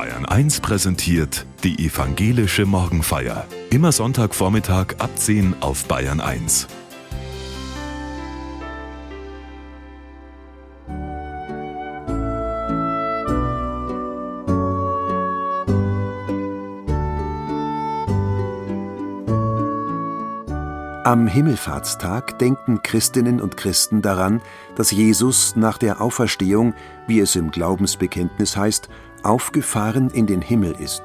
Bayern 1 präsentiert die evangelische Morgenfeier. Immer Sonntagvormittag ab 10 auf Bayern 1. Am Himmelfahrtstag denken Christinnen und Christen daran, dass Jesus nach der Auferstehung, wie es im Glaubensbekenntnis heißt, aufgefahren in den Himmel ist.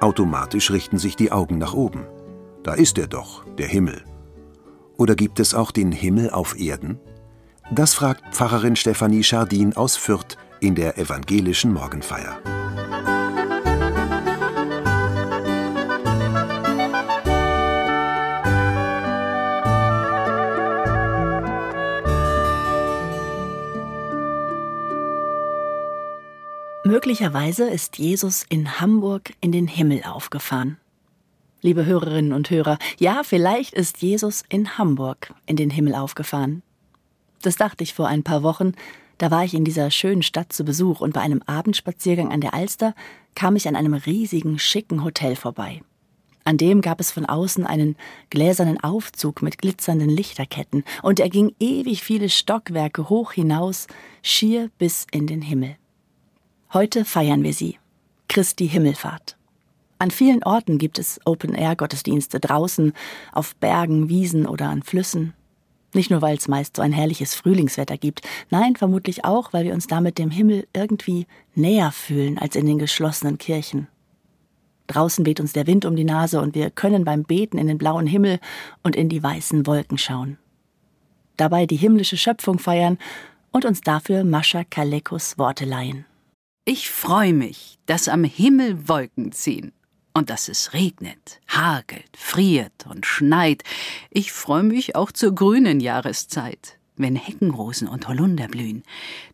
Automatisch richten sich die Augen nach oben. Da ist er doch, der Himmel. Oder gibt es auch den Himmel auf Erden? Das fragt Pfarrerin Stefanie Schardin aus Fürth in der evangelischen Morgenfeier. Möglicherweise ist Jesus in Hamburg in den Himmel aufgefahren. Liebe Hörerinnen und Hörer, ja, vielleicht ist Jesus in Hamburg in den Himmel aufgefahren. Das dachte ich vor ein paar Wochen, da war ich in dieser schönen Stadt zu Besuch und bei einem Abendspaziergang an der Alster kam ich an einem riesigen, schicken Hotel vorbei. An dem gab es von außen einen gläsernen Aufzug mit glitzernden Lichterketten, und er ging ewig viele Stockwerke hoch hinaus, schier bis in den Himmel. Heute feiern wir sie. Christi Himmelfahrt. An vielen Orten gibt es Open-Air-Gottesdienste draußen, auf Bergen, Wiesen oder an Flüssen. Nicht nur, weil es meist so ein herrliches Frühlingswetter gibt, nein, vermutlich auch, weil wir uns damit dem Himmel irgendwie näher fühlen als in den geschlossenen Kirchen. Draußen weht uns der Wind um die Nase und wir können beim Beten in den blauen Himmel und in die weißen Wolken schauen. Dabei die himmlische Schöpfung feiern und uns dafür Mascha Kalekos Worte leihen. Ich freue mich, dass am Himmel Wolken ziehen. Und dass es regnet, hagelt, friert und schneit. Ich freue mich auch zur grünen Jahreszeit, wenn Heckenrosen und Holunder blühen,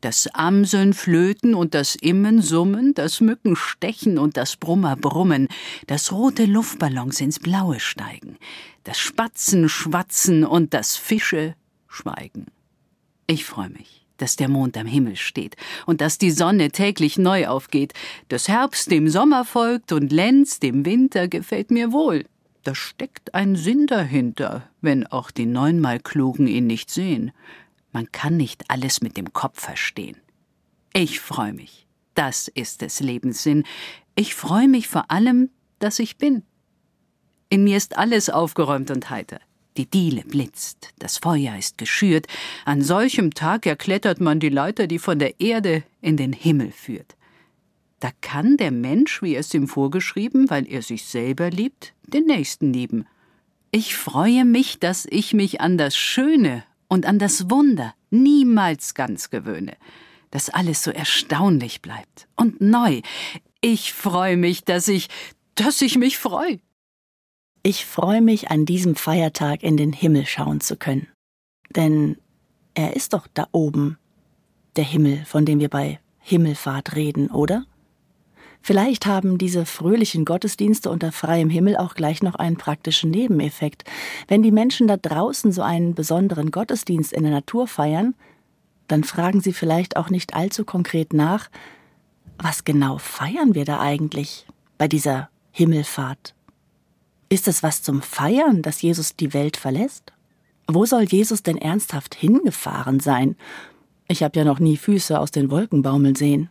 das Amseln flöten und das Immen summen, das Mücken stechen und das Brummer brummen, das rote Luftballons ins Blaue steigen, das Spatzen schwatzen und das Fische schweigen. Ich freue mich dass der Mond am Himmel steht und dass die Sonne täglich neu aufgeht, dass Herbst dem Sommer folgt und Lenz dem Winter gefällt mir wohl. Da steckt ein Sinn dahinter, wenn auch die neunmal Klugen ihn nicht sehen. Man kann nicht alles mit dem Kopf verstehen. Ich freue mich. Das ist des Lebens Sinn. Ich freue mich vor allem, dass ich bin. In mir ist alles aufgeräumt und heiter. Die Diele blitzt, das Feuer ist geschürt. An solchem Tag erklettert man die Leiter, die von der Erde in den Himmel führt. Da kann der Mensch, wie es ihm vorgeschrieben, weil er sich selber liebt, den Nächsten lieben. Ich freue mich, dass ich mich an das Schöne und an das Wunder niemals ganz gewöhne, dass alles so erstaunlich bleibt und neu. Ich freue mich, dass ich, dass ich mich freue. Ich freue mich, an diesem Feiertag in den Himmel schauen zu können. Denn er ist doch da oben, der Himmel, von dem wir bei Himmelfahrt reden, oder? Vielleicht haben diese fröhlichen Gottesdienste unter freiem Himmel auch gleich noch einen praktischen Nebeneffekt. Wenn die Menschen da draußen so einen besonderen Gottesdienst in der Natur feiern, dann fragen sie vielleicht auch nicht allzu konkret nach, was genau feiern wir da eigentlich bei dieser Himmelfahrt? Ist es was zum Feiern, dass Jesus die Welt verlässt? Wo soll Jesus denn ernsthaft hingefahren sein? Ich habe ja noch nie Füße aus den Wolken baumeln sehen.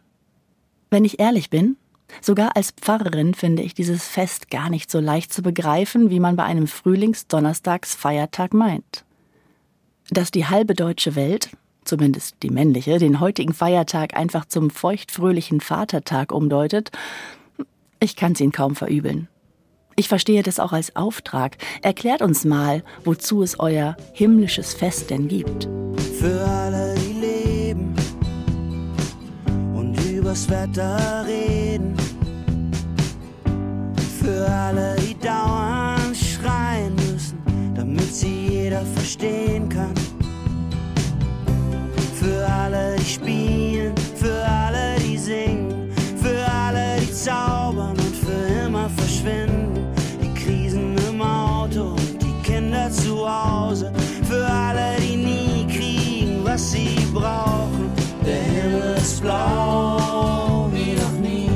Wenn ich ehrlich bin, sogar als Pfarrerin finde ich dieses Fest gar nicht so leicht zu begreifen, wie man bei einem Frühlings-Donnerstags-Feiertag meint. Dass die halbe deutsche Welt, zumindest die männliche, den heutigen Feiertag einfach zum feuchtfröhlichen Vatertag umdeutet, ich kann's ihnen kaum verübeln. Ich verstehe das auch als Auftrag. Erklärt uns mal, wozu es euer himmlisches Fest denn gibt. Für alle, die leben und übers Wetter reden. Für alle, die dauernd schreien müssen, damit sie jeder verstehen kann. ist blau wie noch nie.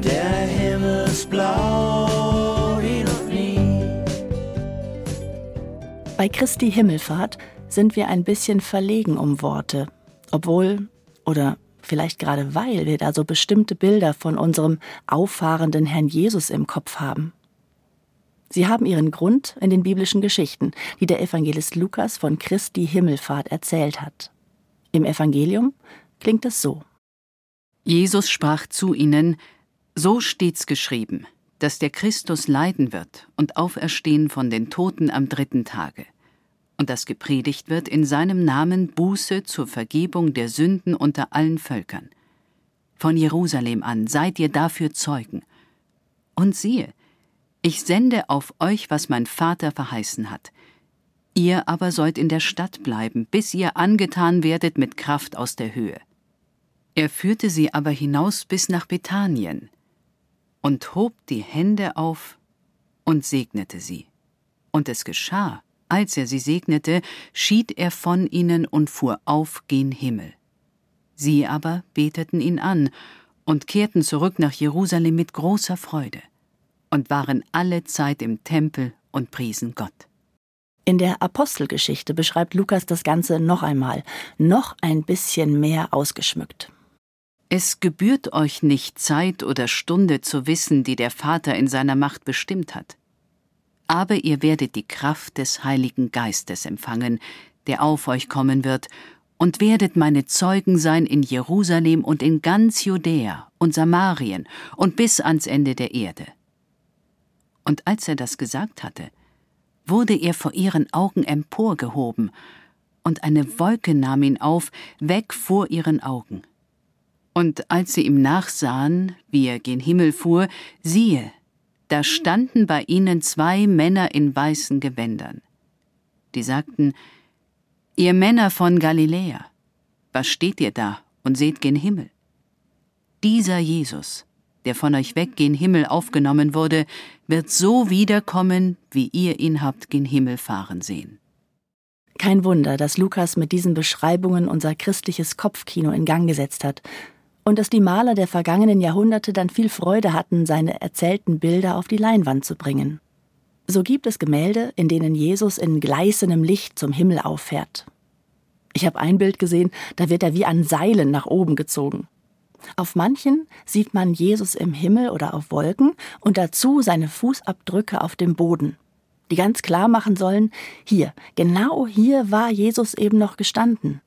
Der Himmel ist blau wie noch nie. Bei Christi Himmelfahrt sind wir ein bisschen verlegen um Worte, obwohl oder vielleicht gerade weil wir da so bestimmte Bilder von unserem auffahrenden Herrn Jesus im Kopf haben. Sie haben ihren Grund in den biblischen Geschichten, die der Evangelist Lukas von Christi Himmelfahrt erzählt hat. Im Evangelium klingt es so. Jesus sprach zu ihnen, So steht's geschrieben, dass der Christus leiden wird und auferstehen von den Toten am dritten Tage, und dass gepredigt wird in seinem Namen Buße zur Vergebung der Sünden unter allen Völkern. Von Jerusalem an seid ihr dafür Zeugen. Und siehe, ich sende auf euch, was mein Vater verheißen hat. Ihr aber sollt in der Stadt bleiben, bis ihr angetan werdet mit Kraft aus der Höhe. Er führte sie aber hinaus bis nach Bethanien und hob die Hände auf und segnete sie. Und es geschah, als er sie segnete, schied er von ihnen und fuhr auf gen Himmel. Sie aber beteten ihn an und kehrten zurück nach Jerusalem mit großer Freude und waren alle Zeit im Tempel und priesen Gott. In der Apostelgeschichte beschreibt Lukas das Ganze noch einmal, noch ein bisschen mehr ausgeschmückt. Es gebührt euch nicht Zeit oder Stunde zu wissen, die der Vater in seiner Macht bestimmt hat. Aber ihr werdet die Kraft des Heiligen Geistes empfangen, der auf euch kommen wird, und werdet meine Zeugen sein in Jerusalem und in ganz Judäa und Samarien und bis ans Ende der Erde. Und als er das gesagt hatte, wurde er vor ihren Augen emporgehoben, und eine Wolke nahm ihn auf, weg vor ihren Augen. Und als sie ihm nachsahen, wie er gen Himmel fuhr, siehe, da standen bei ihnen zwei Männer in weißen Gewändern. Die sagten, Ihr Männer von Galiläa, was steht ihr da und seht gen Himmel? Dieser Jesus, der von euch weg gen Himmel aufgenommen wurde, wird so wiederkommen, wie ihr ihn habt gen Himmel fahren sehen. Kein Wunder, dass Lukas mit diesen Beschreibungen unser christliches Kopfkino in Gang gesetzt hat und dass die Maler der vergangenen Jahrhunderte dann viel Freude hatten, seine erzählten Bilder auf die Leinwand zu bringen. So gibt es Gemälde, in denen Jesus in gleißendem Licht zum Himmel auffährt. Ich habe ein Bild gesehen, da wird er wie an Seilen nach oben gezogen. Auf manchen sieht man Jesus im Himmel oder auf Wolken und dazu seine Fußabdrücke auf dem Boden, die ganz klar machen sollen, hier, genau hier war Jesus eben noch gestanden.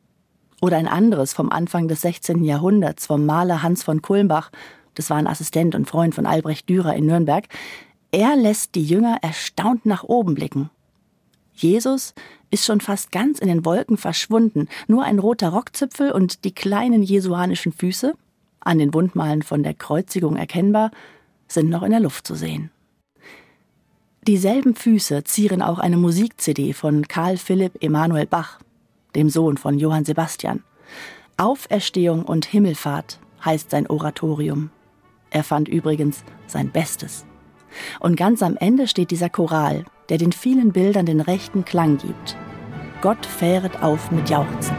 Oder ein anderes vom Anfang des 16. Jahrhunderts vom Maler Hans von Kulmbach, das war ein Assistent und Freund von Albrecht Dürer in Nürnberg, er lässt die Jünger erstaunt nach oben blicken. Jesus ist schon fast ganz in den Wolken verschwunden, nur ein roter Rockzipfel und die kleinen jesuanischen Füße, an den Wundmalen von der Kreuzigung erkennbar, sind noch in der Luft zu sehen. Dieselben Füße zieren auch eine Musik-CD von Karl Philipp Emanuel Bach, dem Sohn von Johann Sebastian. Auferstehung und Himmelfahrt heißt sein Oratorium. Er fand übrigens sein Bestes. Und ganz am Ende steht dieser Choral, der den vielen Bildern den rechten Klang gibt. Gott fähret auf mit Jauchzen.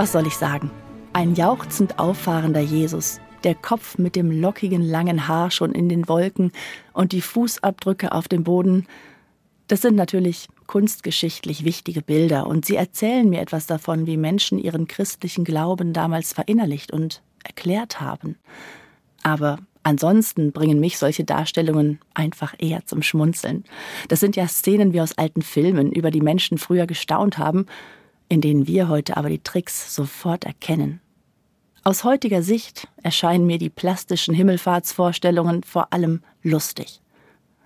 Was soll ich sagen? Ein jauchzend auffahrender Jesus, der Kopf mit dem lockigen langen Haar schon in den Wolken und die Fußabdrücke auf dem Boden. Das sind natürlich kunstgeschichtlich wichtige Bilder und sie erzählen mir etwas davon, wie Menschen ihren christlichen Glauben damals verinnerlicht und erklärt haben. Aber ansonsten bringen mich solche Darstellungen einfach eher zum Schmunzeln. Das sind ja Szenen wie aus alten Filmen, über die Menschen früher gestaunt haben, in denen wir heute aber die Tricks sofort erkennen. Aus heutiger Sicht erscheinen mir die plastischen Himmelfahrtsvorstellungen vor allem lustig.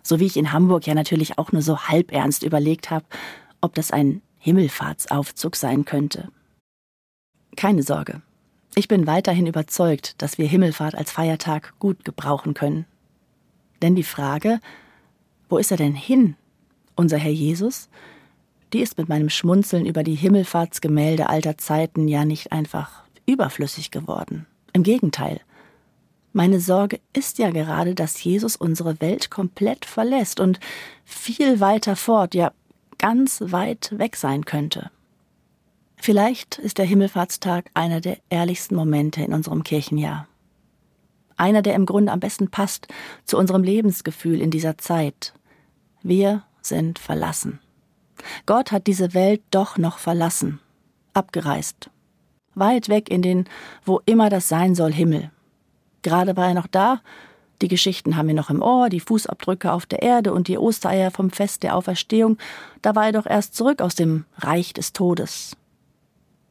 So wie ich in Hamburg ja natürlich auch nur so halbernst überlegt habe, ob das ein Himmelfahrtsaufzug sein könnte. Keine Sorge. Ich bin weiterhin überzeugt, dass wir Himmelfahrt als Feiertag gut gebrauchen können. Denn die Frage, wo ist er denn hin, unser Herr Jesus, die ist mit meinem Schmunzeln über die Himmelfahrtsgemälde alter Zeiten ja nicht einfach überflüssig geworden. Im Gegenteil. Meine Sorge ist ja gerade, dass Jesus unsere Welt komplett verlässt und viel weiter fort, ja ganz weit weg sein könnte. Vielleicht ist der Himmelfahrtstag einer der ehrlichsten Momente in unserem Kirchenjahr. Einer, der im Grunde am besten passt zu unserem Lebensgefühl in dieser Zeit. Wir sind verlassen. Gott hat diese Welt doch noch verlassen, abgereist, weit weg in den, wo immer das sein soll, Himmel. Gerade war er noch da, die Geschichten haben wir noch im Ohr, die Fußabdrücke auf der Erde und die Ostereier vom Fest der Auferstehung. Da war er doch erst zurück aus dem Reich des Todes.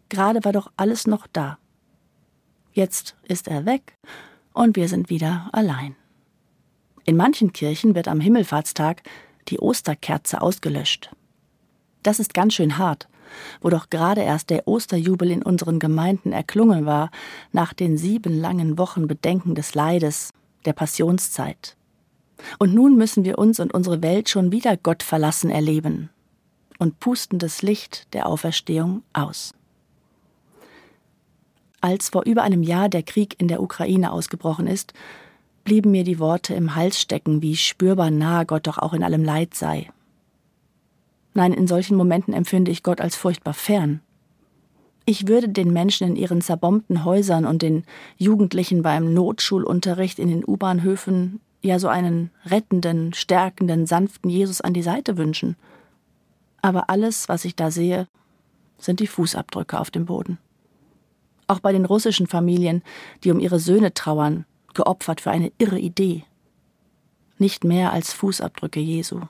Gerade war doch alles noch da. Jetzt ist er weg und wir sind wieder allein. In manchen Kirchen wird am Himmelfahrtstag die Osterkerze ausgelöscht. Das ist ganz schön hart, wo doch gerade erst der Osterjubel in unseren Gemeinden erklungen war, nach den sieben langen Wochen Bedenken des Leides, der Passionszeit. Und nun müssen wir uns und unsere Welt schon wieder Gott verlassen erleben und pusten das Licht der Auferstehung aus. Als vor über einem Jahr der Krieg in der Ukraine ausgebrochen ist, blieben mir die Worte im Hals stecken, wie spürbar nah Gott doch auch in allem Leid sei. Nein, in solchen Momenten empfinde ich Gott als furchtbar fern. Ich würde den Menschen in ihren zerbombten Häusern und den Jugendlichen beim Notschulunterricht in den U-Bahnhöfen ja so einen rettenden, stärkenden, sanften Jesus an die Seite wünschen. Aber alles, was ich da sehe, sind die Fußabdrücke auf dem Boden. Auch bei den russischen Familien, die um ihre Söhne trauern, geopfert für eine irre Idee. Nicht mehr als Fußabdrücke Jesu.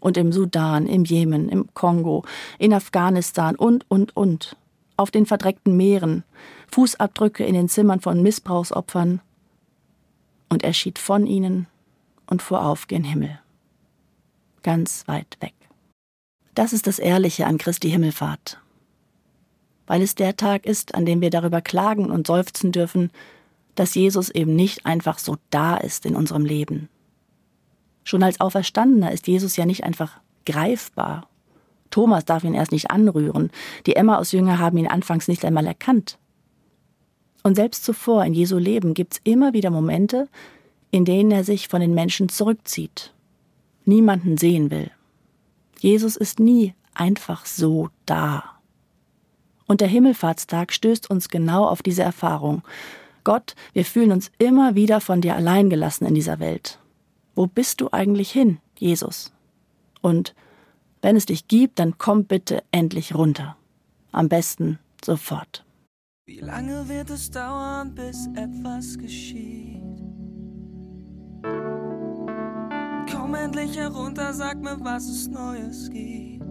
Und im Sudan, im Jemen, im Kongo, in Afghanistan und, und, und auf den verdreckten Meeren, Fußabdrücke in den Zimmern von Missbrauchsopfern, und er schied von ihnen und fuhr auf gen Himmel. Ganz weit weg. Das ist das Ehrliche an Christi Himmelfahrt. Weil es der Tag ist, an dem wir darüber klagen und seufzen dürfen, dass Jesus eben nicht einfach so da ist in unserem Leben. Schon als Auferstandener ist Jesus ja nicht einfach greifbar Thomas darf ihn erst nicht anrühren. Die Emma aus Jünger haben ihn anfangs nicht einmal erkannt. Und selbst zuvor in Jesu Leben gibt's immer wieder Momente, in denen er sich von den Menschen zurückzieht, niemanden sehen will. Jesus ist nie einfach so da. Und der Himmelfahrtstag stößt uns genau auf diese Erfahrung. Gott, wir fühlen uns immer wieder von dir allein gelassen in dieser Welt. Wo bist du eigentlich hin, Jesus? Und wenn es dich gibt, dann komm bitte endlich runter. Am besten sofort. Wie lange wird es dauern, bis etwas geschieht? Komm endlich herunter, sag mir, was es Neues gibt.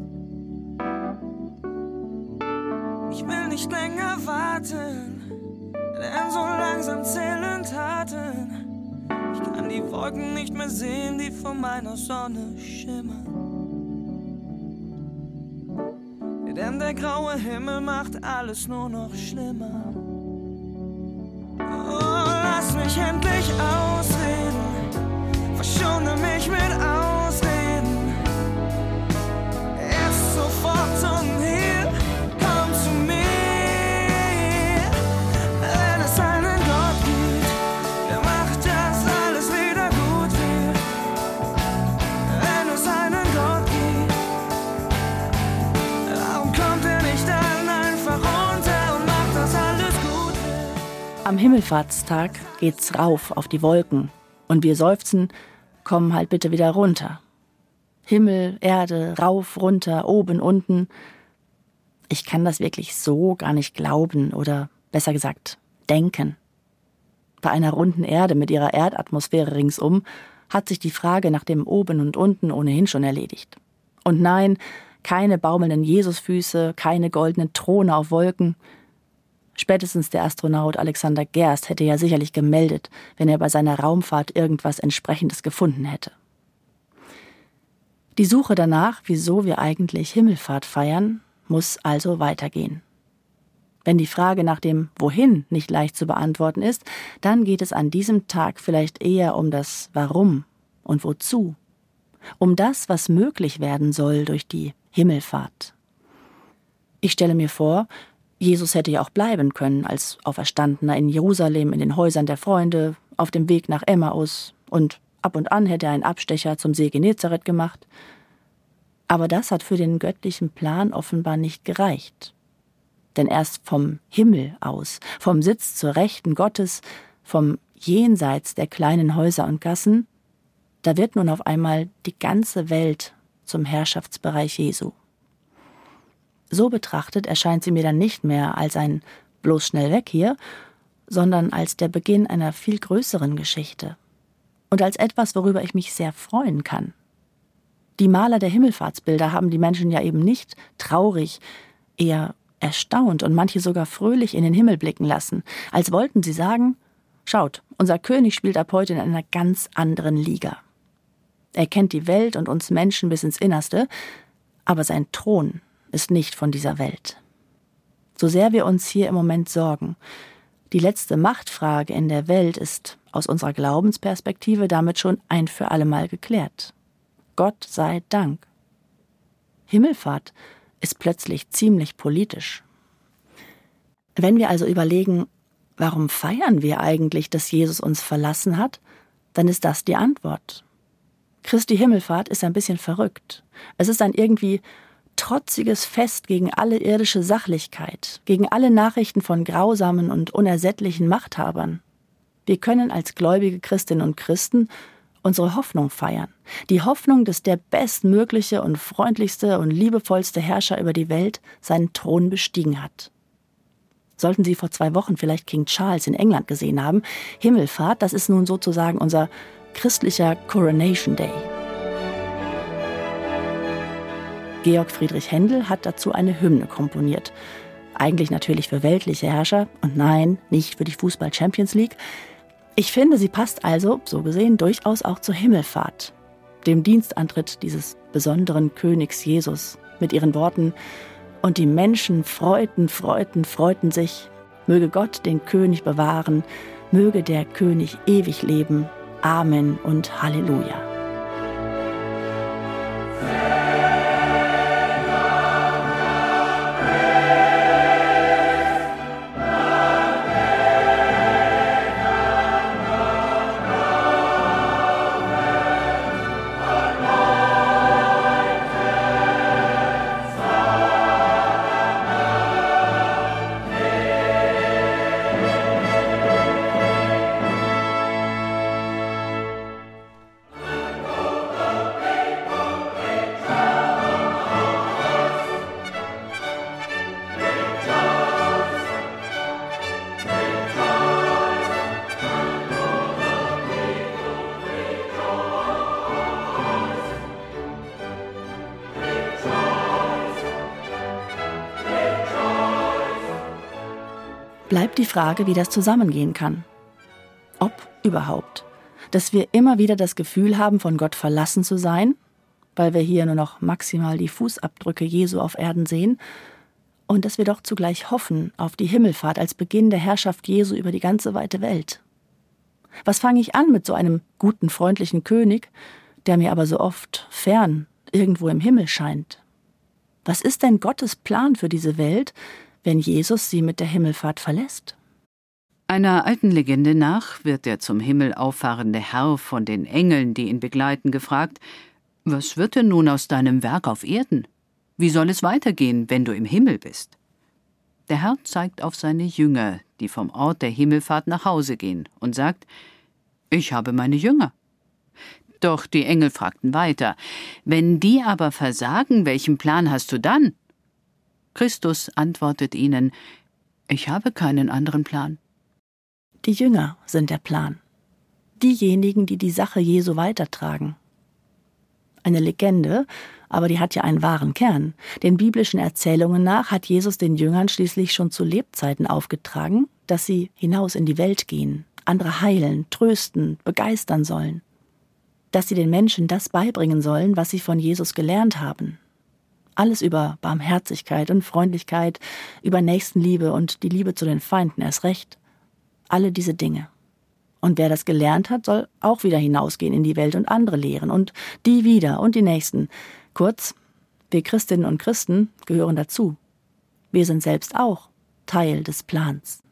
Ich will nicht länger warten, denn so langsam zählen Taten. Ich kann die Wolken nicht mehr sehen, die vor meiner Sonne schimmern. Denn der graue Himmel macht alles nur noch schlimmer. Oh, lass mich endlich ausreden, verschone mich mit Ausreden. Am Himmelfahrtstag geht's rauf auf die Wolken und wir seufzen, komm halt bitte wieder runter. Himmel, Erde, rauf, runter, oben, unten. Ich kann das wirklich so gar nicht glauben oder besser gesagt denken. Bei einer runden Erde mit ihrer Erdatmosphäre ringsum hat sich die Frage nach dem Oben und Unten ohnehin schon erledigt. Und nein, keine baumelnden Jesusfüße, keine goldenen Throne auf Wolken. Spätestens der Astronaut Alexander Gerst hätte ja sicherlich gemeldet, wenn er bei seiner Raumfahrt irgendwas entsprechendes gefunden hätte. Die Suche danach, wieso wir eigentlich Himmelfahrt feiern, muss also weitergehen. Wenn die Frage nach dem Wohin nicht leicht zu beantworten ist, dann geht es an diesem Tag vielleicht eher um das Warum und Wozu, um das, was möglich werden soll durch die Himmelfahrt. Ich stelle mir vor, Jesus hätte ja auch bleiben können als Auferstandener in Jerusalem, in den Häusern der Freunde, auf dem Weg nach Emmaus und ab und an hätte er einen Abstecher zum See Genezareth gemacht. Aber das hat für den göttlichen Plan offenbar nicht gereicht. Denn erst vom Himmel aus, vom Sitz zur Rechten Gottes, vom Jenseits der kleinen Häuser und Gassen, da wird nun auf einmal die ganze Welt zum Herrschaftsbereich Jesu. So betrachtet erscheint sie mir dann nicht mehr als ein bloß schnell weg hier, sondern als der Beginn einer viel größeren Geschichte und als etwas, worüber ich mich sehr freuen kann. Die Maler der Himmelfahrtsbilder haben die Menschen ja eben nicht traurig, eher erstaunt und manche sogar fröhlich in den Himmel blicken lassen, als wollten sie sagen, schaut, unser König spielt ab heute in einer ganz anderen Liga. Er kennt die Welt und uns Menschen bis ins Innerste, aber sein Thron ist nicht von dieser Welt. So sehr wir uns hier im Moment sorgen, die letzte Machtfrage in der Welt ist aus unserer Glaubensperspektive damit schon ein für allemal geklärt. Gott sei Dank. Himmelfahrt ist plötzlich ziemlich politisch. Wenn wir also überlegen, warum feiern wir eigentlich, dass Jesus uns verlassen hat, dann ist das die Antwort. Christi Himmelfahrt ist ein bisschen verrückt. Es ist ein irgendwie trotziges Fest gegen alle irdische Sachlichkeit, gegen alle Nachrichten von grausamen und unersättlichen Machthabern. Wir können als gläubige Christinnen und Christen unsere Hoffnung feiern. Die Hoffnung, dass der bestmögliche und freundlichste und liebevollste Herrscher über die Welt seinen Thron bestiegen hat. Sollten Sie vor zwei Wochen vielleicht King Charles in England gesehen haben, Himmelfahrt, das ist nun sozusagen unser christlicher Coronation Day. Georg Friedrich Händel hat dazu eine Hymne komponiert. Eigentlich natürlich für weltliche Herrscher und nein, nicht für die Fußball Champions League. Ich finde, sie passt also, so gesehen, durchaus auch zur Himmelfahrt, dem Dienstantritt dieses besonderen Königs Jesus mit ihren Worten Und die Menschen freuten, freuten, freuten sich. Möge Gott den König bewahren, möge der König ewig leben, Amen und Halleluja. Bleibt die Frage, wie das zusammengehen kann. Ob überhaupt. Dass wir immer wieder das Gefühl haben, von Gott verlassen zu sein, weil wir hier nur noch maximal die Fußabdrücke Jesu auf Erden sehen, und dass wir doch zugleich hoffen auf die Himmelfahrt als Beginn der Herrschaft Jesu über die ganze weite Welt. Was fange ich an mit so einem guten, freundlichen König, der mir aber so oft fern irgendwo im Himmel scheint? Was ist denn Gottes Plan für diese Welt, wenn Jesus sie mit der Himmelfahrt verlässt? Einer alten Legende nach wird der zum Himmel auffahrende Herr von den Engeln, die ihn begleiten, gefragt Was wird denn nun aus deinem Werk auf Erden? Wie soll es weitergehen, wenn du im Himmel bist? Der Herr zeigt auf seine Jünger, die vom Ort der Himmelfahrt nach Hause gehen, und sagt Ich habe meine Jünger. Doch die Engel fragten weiter Wenn die aber versagen, welchen Plan hast du dann? Christus antwortet ihnen Ich habe keinen anderen Plan. Die Jünger sind der Plan. Diejenigen, die die Sache Jesu weitertragen. Eine Legende, aber die hat ja einen wahren Kern. Den biblischen Erzählungen nach hat Jesus den Jüngern schließlich schon zu Lebzeiten aufgetragen, dass sie hinaus in die Welt gehen, andere heilen, trösten, begeistern sollen. Dass sie den Menschen das beibringen sollen, was sie von Jesus gelernt haben. Alles über Barmherzigkeit und Freundlichkeit, über Nächstenliebe und die Liebe zu den Feinden erst recht. Alle diese Dinge. Und wer das gelernt hat, soll auch wieder hinausgehen in die Welt und andere lehren und die wieder und die nächsten. Kurz, wir Christinnen und Christen gehören dazu. Wir sind selbst auch Teil des Plans.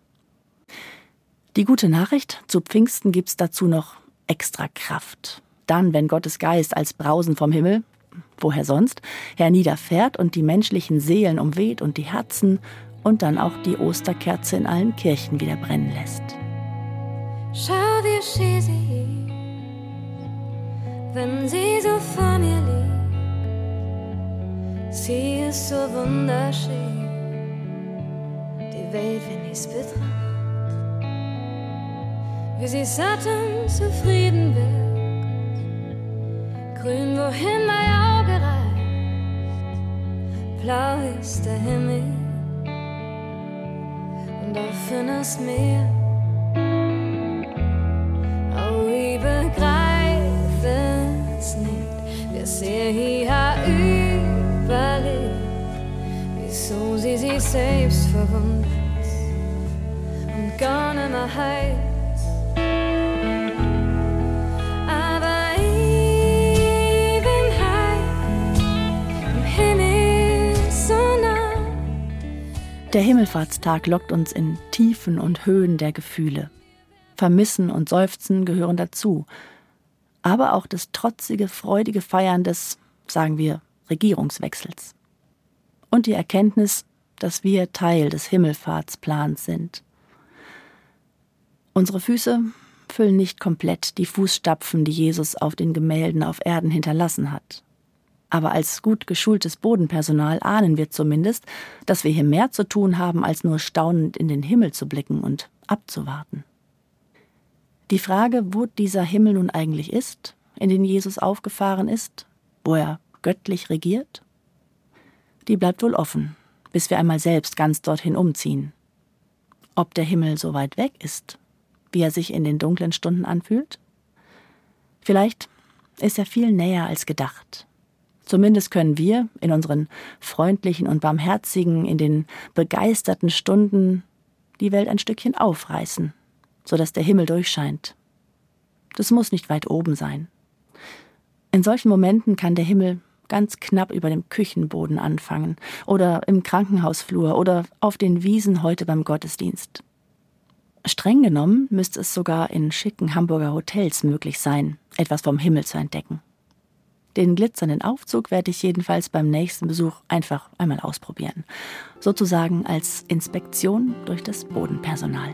Die gute Nachricht, zu Pfingsten gibt's dazu noch extra Kraft. Dann, wenn Gottes Geist als Brausen vom Himmel, woher sonst, herniederfährt und die menschlichen Seelen umweht und die Herzen und dann auch die Osterkerze in allen Kirchen wieder brennen lässt. Schau, wie schön sie wenn sie so vor mir liegt. Sie ist so wunderschön, die Welt, wenn ich's betracht. Wie sie satt und zufrieden wirkt, grün, wohin mein Auge reicht, blau ist der Himmel und offenes Meer. ser hier überlebt, wieso sie sich selbst verwundert und gar nicht mehr heilt. Der Himmelfahrtstag lockt uns in Tiefen und Höhen der Gefühle. Vermissen und Seufzen gehören dazu aber auch das trotzige, freudige Feiern des, sagen wir, Regierungswechsels. Und die Erkenntnis, dass wir Teil des Himmelfahrtsplans sind. Unsere Füße füllen nicht komplett die Fußstapfen, die Jesus auf den Gemälden auf Erden hinterlassen hat. Aber als gut geschultes Bodenpersonal ahnen wir zumindest, dass wir hier mehr zu tun haben, als nur staunend in den Himmel zu blicken und abzuwarten. Die Frage, wo dieser Himmel nun eigentlich ist, in den Jesus aufgefahren ist, wo er göttlich regiert, die bleibt wohl offen, bis wir einmal selbst ganz dorthin umziehen. Ob der Himmel so weit weg ist, wie er sich in den dunklen Stunden anfühlt? Vielleicht ist er viel näher als gedacht. Zumindest können wir in unseren freundlichen und barmherzigen, in den begeisterten Stunden die Welt ein Stückchen aufreißen so dass der Himmel durchscheint. Das muss nicht weit oben sein. In solchen Momenten kann der Himmel ganz knapp über dem Küchenboden anfangen oder im Krankenhausflur oder auf den Wiesen heute beim Gottesdienst. Streng genommen müsste es sogar in schicken Hamburger Hotels möglich sein, etwas vom Himmel zu entdecken. Den glitzernden Aufzug werde ich jedenfalls beim nächsten Besuch einfach einmal ausprobieren, sozusagen als Inspektion durch das Bodenpersonal.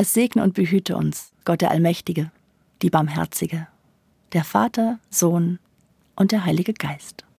Es segne und behüte uns, Gott der Allmächtige, die Barmherzige, der Vater, Sohn und der Heilige Geist.